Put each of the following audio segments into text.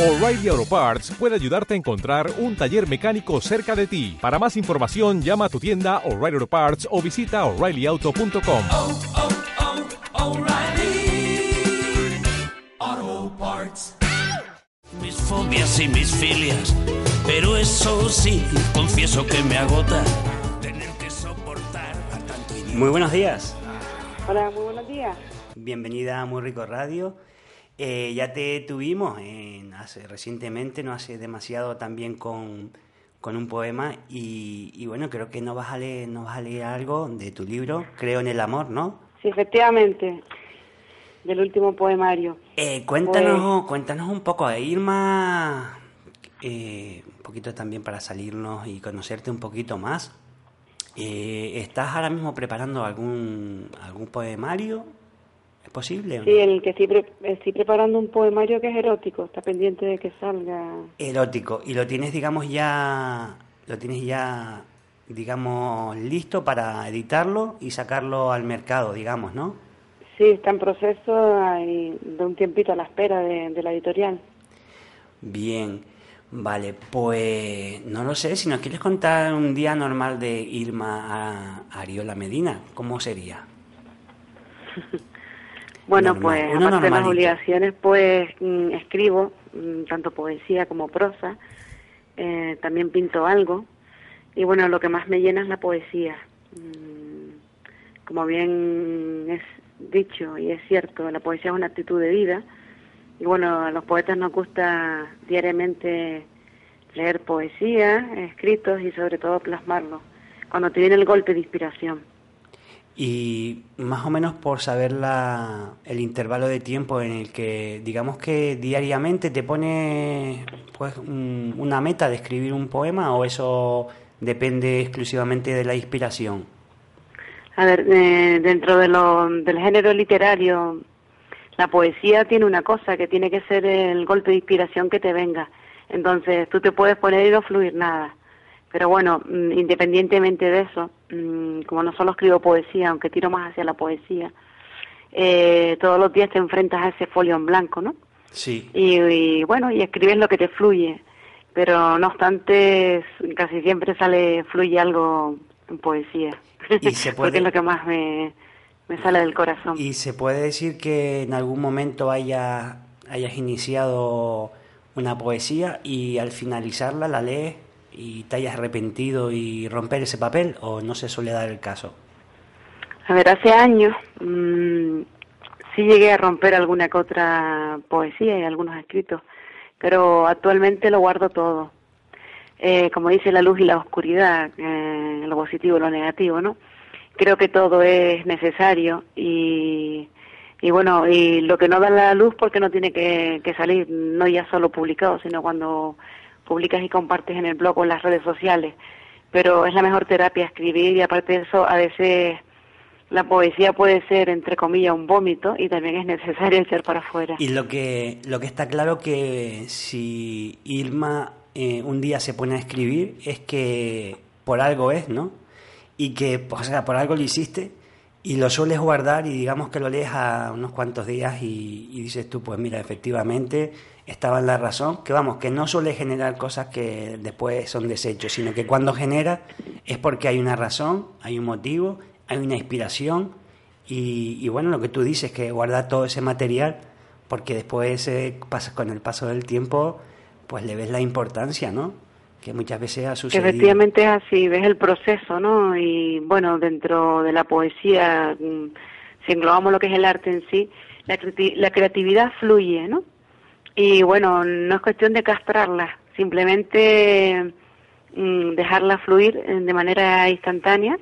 O'Reilly Auto Parts puede ayudarte a encontrar un taller mecánico cerca de ti. Para más información, llama a tu tienda O'Reilly Auto Parts o visita oreillyauto.com. oh, oh, Parts. Mis fobias y mis filias, pero eso sí, confieso que me agota tener que soportar a tanto. Muy buenos días. Hola, muy buenos días. Bienvenida a Muy Rico Radio. Eh, ya te tuvimos en, hace, recientemente, no hace demasiado, también con, con un poema. Y, y bueno, creo que nos vas, a leer, nos vas a leer algo de tu libro, Creo en el Amor, ¿no? Sí, efectivamente, del último poemario. Eh, cuéntanos, cuéntanos un poco, eh, Irma, eh, un poquito también para salirnos y conocerte un poquito más. ¿Estás ahora mismo preparando algún, algún poemario? ¿Es posible? o Sí, el que estoy, pre- estoy preparando un poemario que es erótico, está pendiente de que salga. Erótico. Y lo tienes, digamos, ya, lo tienes ya, digamos, listo para editarlo y sacarlo al mercado, digamos, ¿no? Sí, está en proceso hay de un tiempito a la espera de, de la editorial. Bien, vale, pues no lo sé, si nos quieres contar un día normal de Irma a Ariola Medina, ¿cómo sería? Bueno, Normal, pues aparte de las obligaciones, pues mm, escribo mm, tanto poesía como prosa, eh, también pinto algo y bueno, lo que más me llena es la poesía. Mm, Como bien es dicho y es cierto, la poesía es una actitud de vida y bueno, a los poetas nos gusta diariamente leer poesía, escritos y sobre todo plasmarlo, cuando te viene el golpe de inspiración. Y más o menos por saber la, el intervalo de tiempo en el que, digamos que diariamente te pone pues, un- una meta de escribir un poema o eso depende exclusivamente de la inspiración. A ver, eh, dentro de lo, del género literario, la poesía tiene una cosa, que tiene que ser el golpe de inspiración que te venga. Entonces, tú te puedes poner y no fluir nada. Pero bueno, mm, independientemente de eso, mm, como no solo escribo poesía, aunque tiro más hacia la poesía, eh, todos los días te enfrentas a ese folio en blanco, ¿no? Sí. Y, y, bueno, y escribes lo que te fluye. Pero no obstante, casi siempre sale, fluye algo en poesía. Y se puede- Porque es lo que más me, me sale del corazón. ¿Y se puede decir que en algún momento haya, hayas iniciado una poesía y al finalizarla la lees y te hayas arrepentido y romper ese papel o no se suele dar el caso? A ver, hace años mm, sí llegué a romper alguna que otra poesía y algunos escritos, pero actualmente lo guardo todo. Eh, como dice la luz y la oscuridad, eh, lo positivo y lo negativo, ¿no? Creo que todo es necesario y, y bueno, y lo que no da la luz porque no tiene que, que salir, no ya solo publicado, sino cuando publicas y compartes en el blog o en las redes sociales. Pero es la mejor terapia escribir y aparte de eso, a veces la poesía puede ser, entre comillas, un vómito y también es necesario echar para afuera. Y lo que, lo que está claro que si Irma eh, un día se pone a escribir es que por algo es, ¿no? Y que, o sea, por algo lo hiciste y lo sueles guardar y digamos que lo lees a unos cuantos días y, dices tú, pues mira, efectivamente estaba en la razón, que vamos, que no suele generar cosas que después son desechos, sino que cuando genera es porque hay una razón, hay un motivo, hay una inspiración y, bueno, lo que tú dices, que guardar todo ese material, porque después eh, con el paso del tiempo, pues le ves la importancia, ¿no? Que muchas veces ha sucedido. efectivamente es así, ves el proceso, ¿no? Y bueno, dentro de la poesía, mm, si englobamos lo que es el arte en sí, la, la creatividad fluye, ¿no? Y bueno, no es cuestión de castrarla, simplemente mm, dejarla fluir eh, de manera instantánea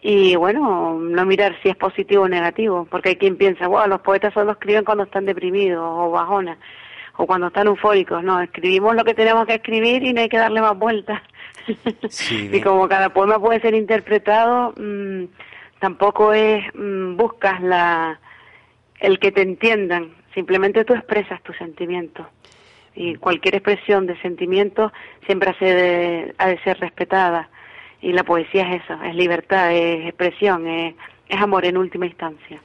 y bueno, no mirar si es positivo o negativo, porque hay quien piensa, wow, los poetas solo escriben cuando están deprimidos o bajonas o cuando están eufóricos, no, escribimos lo que tenemos que escribir y no hay que darle más vueltas. Sí, y como cada poema puede ser interpretado, mm, tampoco es mm, buscas la el que te entiendan, simplemente tú expresas tus sentimientos. Y cualquier expresión de sentimientos siempre ha de, ha de ser respetada. Y la poesía es eso, es libertad, es expresión, es, es amor en última instancia.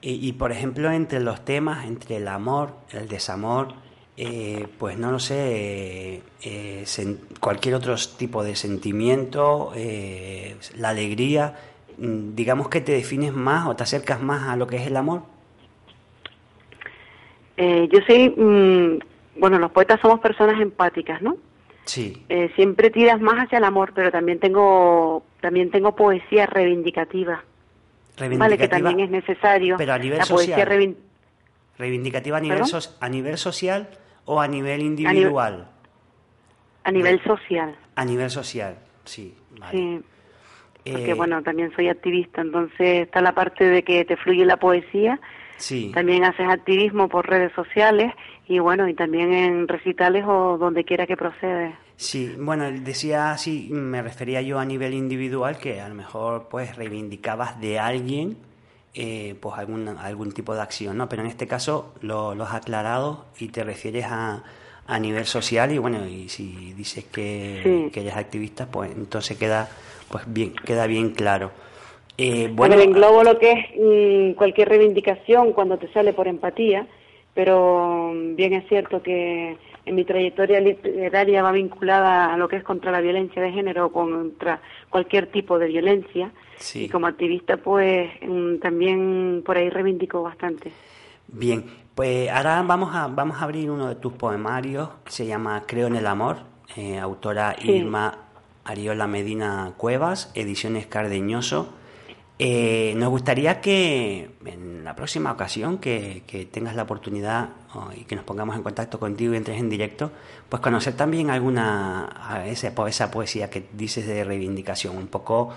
Y, y, por ejemplo, entre los temas, entre el amor, el desamor, eh, pues no lo sé, eh, sen- cualquier otro tipo de sentimiento, eh, la alegría, mm, digamos que te defines más o te acercas más a lo que es el amor. Eh, yo soy, mm, bueno, los poetas somos personas empáticas, ¿no? Sí, Eh, siempre tiras más hacia el amor, pero también tengo, también tengo poesía reivindicativa, vale, que también es necesario. pero a nivel la social. reivin- reivindicativa a nivel, a nivel social o a nivel individual. a nivel social. A nivel social, sí. Vale. Sí. Porque Eh, bueno, también soy activista, entonces está la parte de que te fluye la poesía, sí. también haces activismo por redes sociales y bueno, y también en recitales o donde quiera que procede. Sí, bueno, decía así, me refería yo a nivel individual, que a lo mejor pues reivindicabas de alguien eh, pues algún, algún tipo de acción, ¿no? Pero en este caso lo, lo has aclarado y te refieres a, a nivel social y bueno, y si dices que, Sí. que eres activista, pues entonces queda pues bien, queda bien claro. Eh, Bueno, bueno, englobo lo que es mm, cualquier reivindicación cuando te sale por empatía, pero mm, bien es cierto que en mi trayectoria literaria va vinculada a lo que es contra la violencia de género o contra cualquier tipo de violencia. Sí. Y como activista, pues mm, también por ahí reivindico bastante. Bien, pues ahora vamos a, vamos a abrir uno de tus poemarios que se llama Creo en el Amor, eh, autora Sí. Irma Ariola Medina Cuevas, ediciones Cardeñoso. Eh, nos gustaría que en la próxima ocasión que, que tengas la oportunidad oh, y que nos pongamos en contacto contigo y entres en directo, pues conocer también alguna esa, po- esa poesía que dices de reivindicación, un poco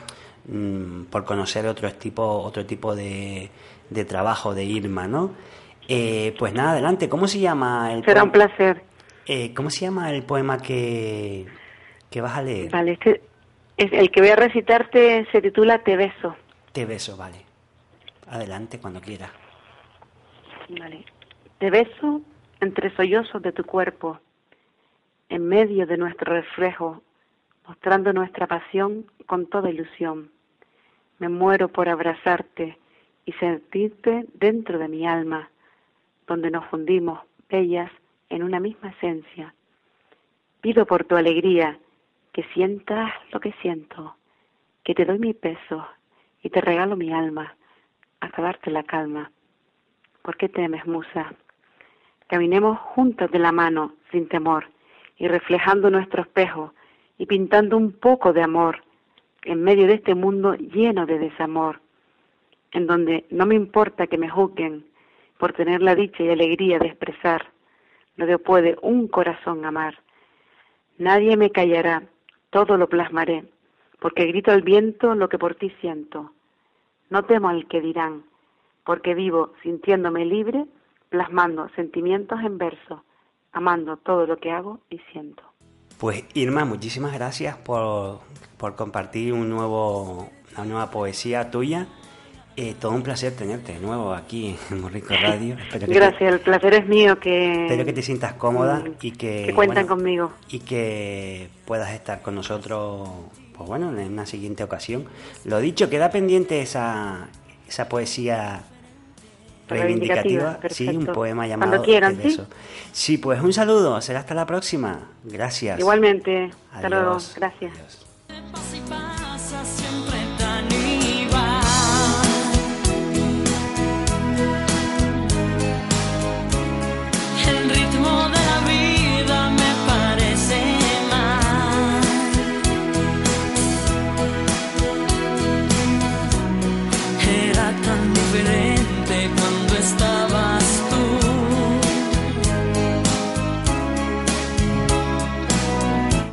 mm, por conocer otro tipo, otro tipo de, de trabajo de Irma, ¿no? Eh, pues nada, adelante. ¿Cómo se llama el Será un placer. Eh, ¿Cómo se llama el poema que, que vas a leer? Vale, este, es, el que voy a recitarte se titula Te beso. Te beso, vale. Adelante cuando quieras. Vale. Te beso entre sollozos de tu cuerpo, en medio de nuestro reflejo, mostrando nuestra pasión con toda ilusión. Me muero por abrazarte y sentirte dentro de mi alma, donde nos fundimos, bellas, en una misma esencia. Pido por tu alegría que sientas lo que siento, que te doy mi peso y te regalo mi alma, hasta darte la calma. ¿Por qué temes, musa? Caminemos juntas de la mano, sin temor, y reflejando nuestro espejo, y pintando un poco de amor, en medio de este mundo lleno de desamor, en donde no me importa que me juzguen por tener la dicha y alegría de expresar lo que puede un corazón amar. Nadie me callará, todo lo plasmaré, porque grito al viento lo que por ti siento. No temo al que dirán, porque vivo sintiéndome libre, plasmando sentimientos en verso, amando todo lo que hago y siento. Pues Irma, muchísimas gracias por, por compartir un nuevo, una nueva poesía tuya. Eh, todo un placer tenerte de nuevo aquí en Morrico Radio. Espero Gracias, el placer es mío que, espero que te sientas cómoda mm, y que, que cuentan bueno, conmigo. y que puedas estar con nosotros, pues bueno, en una siguiente ocasión. Lo dicho, queda pendiente esa, esa poesía reivindicativa. Reivindicativa, Sí, un poema llamado Cuando quieran, ¿sí? beso. Sí, pues un saludo, será hasta la próxima. Gracias. Igualmente, hasta luego, Adiós. gracias. Adiós.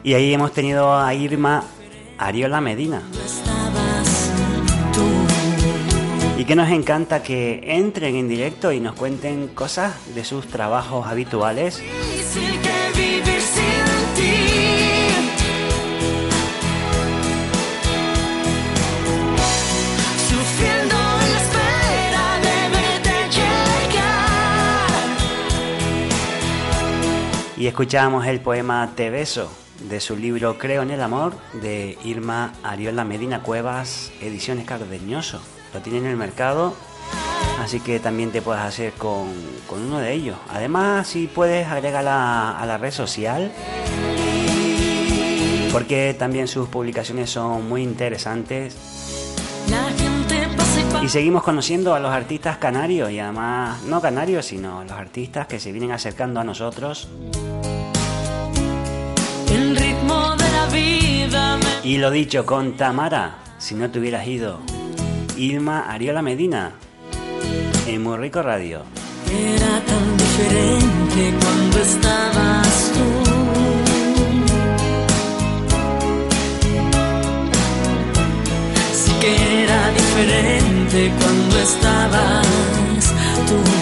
Y ahí hemos tenido a Irma Ariola Medina. Y que nos encanta que entren en directo y nos cuenten cosas de sus trabajos habituales. Y escuchamos el poema Te beso de su libro Creo en el amor de Irma Ariola Medina Cuevas, ediciones Cardeñoso. Lo tienen en el mercado Así que también te puedes hacer con, con uno de ellos. Además, si puedes agregarla a la red social, porque también sus publicaciones son muy interesantes. Y seguimos conociendo a los artistas canarios y además, no canarios, sino los artistas que se vienen acercando a nosotros. Y lo dicho con Tamara, si no te hubieras ido. Irma Ariola Medina, en Muy Rico Radio. era tan diferente cuando estabas tú. Sí que era diferente cuando estabas tú.